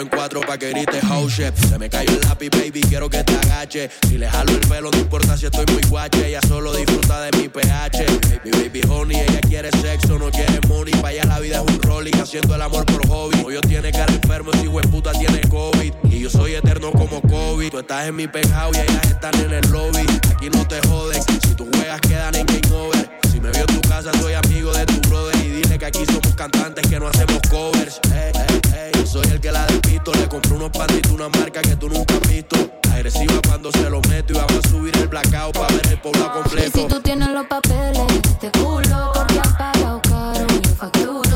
Speaker 19: en
Speaker 27: cuatro pa' que grites oh shit. Se me cayó el lápiz, baby, quiero que te agache. Si le jalo el pelo, no importa si estoy muy guache. Ella solo disfruta de mi pH. Baby, baby, honey, ella quiere sexo, no quiere money. Pa' allá la vida es un rolling, haciendo el amor por hobby. Hoy yo tiene cara enfermo, de puta tiene COVID. Y yo soy eterno como COVID. Tú estás en mi penthouse y ellas están en el lobby. Aquí no te joden, si tú juegas quedan en game over. Si me veo en tu casa, soy amigo de tu brother. Y dile que aquí somos cantantes que no hacemos covers. Ey, ey, ey, yo soy el que la despisto. Le compré unos pantitos, una marca que tú nunca has visto. Agresiva cuando se lo meto y vamos a subir el blackout para ver el pueblo
Speaker 28: Y
Speaker 27: completo.
Speaker 28: si tú tienes los papeles, te culo, porque han pagado caro, yo facturo.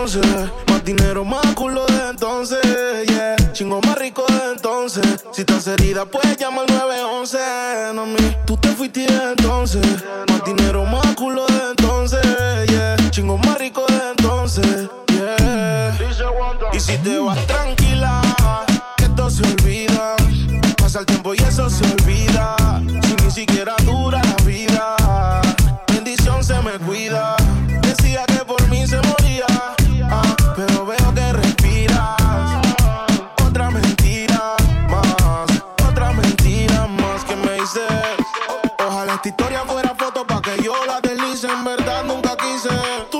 Speaker 20: Entonces. Más dinero, más culo de entonces. Yeah. Chingo más rico de entonces. Si estás herida, puedes llamar al 911. No, mi, tú te fuiste de entonces. Más dinero, más culo de entonces. Yeah. Chingo más rico de entonces. Yeah. Y si te vas tranquila, que esto se olvida. Pasa el tiempo y eso se olvida. Si ni siquiera dura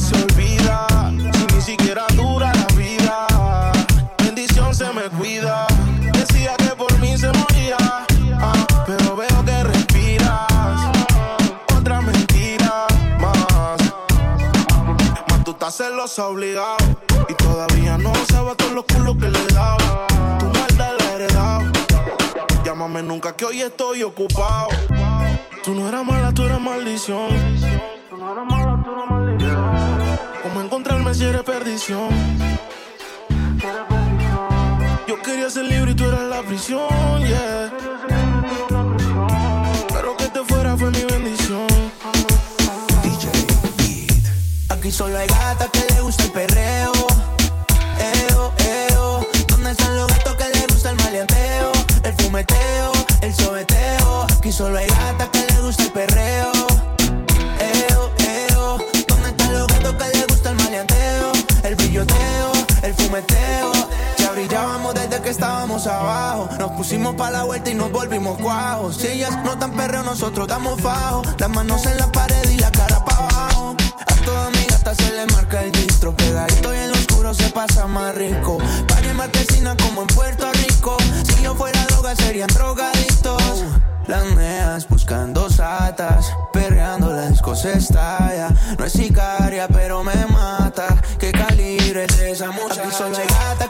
Speaker 20: se olvida. Si ni siquiera dura la vida, bendición se me cuida. Decía que por mí se moría, ah, pero veo que respiras. Otra mentira más. Más tú estás celosa obligado. Y todavía no sabes todos los culos que le daba. Tu maldad la he heredado. Llámame nunca que hoy estoy ocupado. Tú no eras mala, tú eras maldición. Yo quería ser libre y tú eras la prisión, yeah. Pero que te fuera fue mi bendición.
Speaker 5: Aquí solo hay gata que le gusta el perreo. Vuelta y nos volvimos cuajos. Si ellas no dan perreo, nosotros damos fajo. Las manos en la pared y la cara pa' abajo. A toda mi gata se le marca el distro. Pegadito y en lo oscuro se pasa más rico. Pague marquesina como en Puerto Rico. Si yo fuera droga, serían drogadictos. Las neas buscando satas, perreando la disco se estalla. No es sicaria, pero me mata. ¿Qué calibre es esa muchacha? Aquí solo hay gata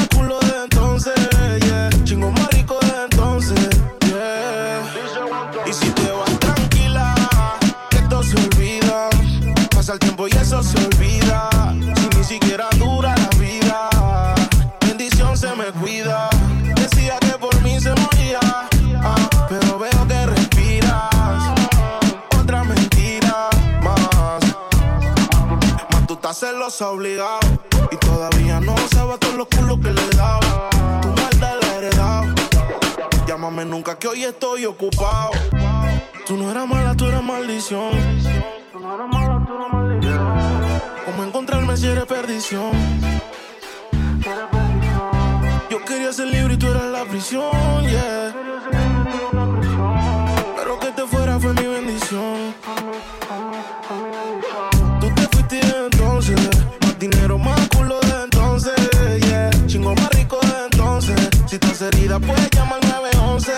Speaker 20: tú obligado. Y todavía no sabes todos los culos que le daba. Tu maldad la he heredado. Llámame nunca que hoy estoy ocupado. Tú no eras mala, tú eras maldición. ¿Cómo encontrarme si eres perdición? Yo quería ser libre y tú eras la prisión, yeah. Pero que te fuera fue mi bendición. Dinero, más culo de entonces, yeah. Chingo más rico de entonces. Si estás herida, puedes llamar 911,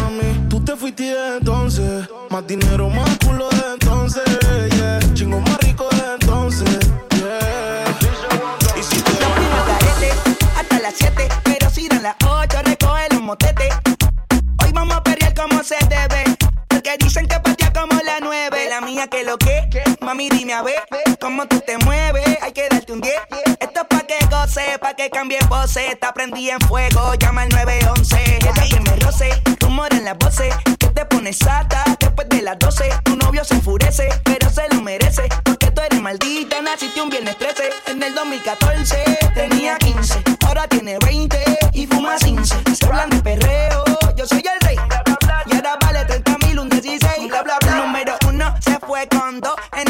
Speaker 20: mami. Tú te fuiste de entonces, más dinero, más culo de entonces, yeah. Chingo más rico de entonces, yeah. Y si te
Speaker 5: garete hasta las 7, pero si dan las 8, recoge los motetes. Hoy vamos a pelear como se debe. Porque dicen que patea como la 9. La mía que lo que, mami dime a ver cómo tú te mueves. Hay que darte un 10. Esto es pa' que goce, pa' que cambie pose. Está prendida en fuego, llama al 911. Ella que me roce, rumor en las voces. Que te pones sata después de las 12. Tu novio se enfurece, pero se lo merece. Porque tú eres maldita, naciste un viernes 13. En el 2014 tenía 15, ahora tiene 20 y fuma 15. Se hablan de perreo, yo soy el rey. Y ahora vale 30 mil, un 16. Bla, bla, bla. Número uno se fue con dos. En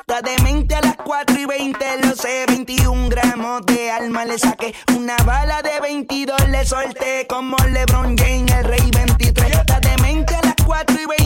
Speaker 5: Está demente a las 4 y 20, lo sé. 21 gramos de alma le saqué. Una bala de 22 le solté. Como LeBron James, el rey 23. Está demente a las 4 y 20,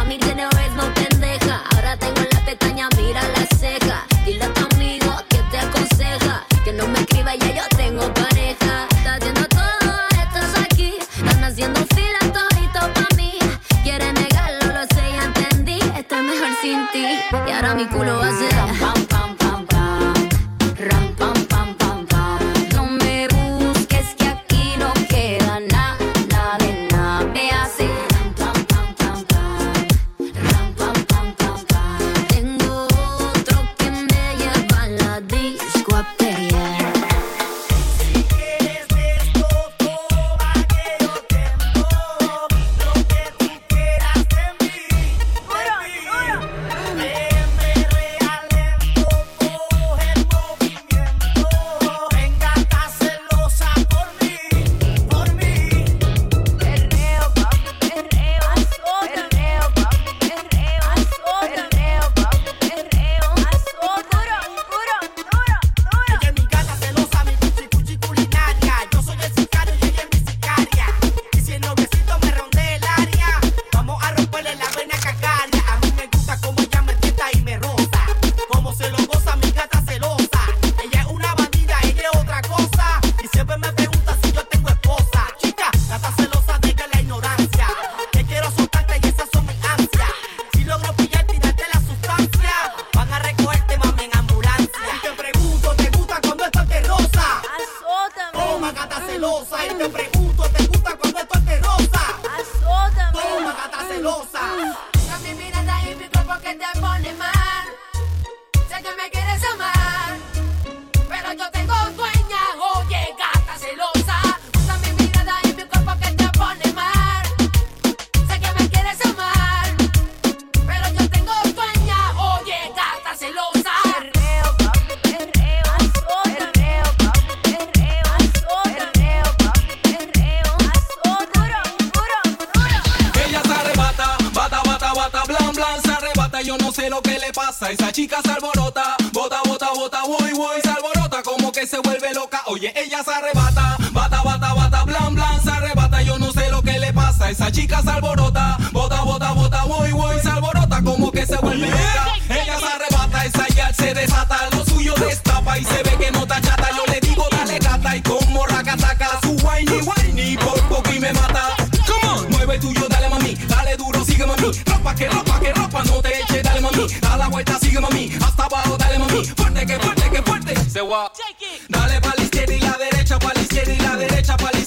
Speaker 16: Mi culo
Speaker 28: Dale pa' la izquierda y la derecha, pa' la y la derecha, pa'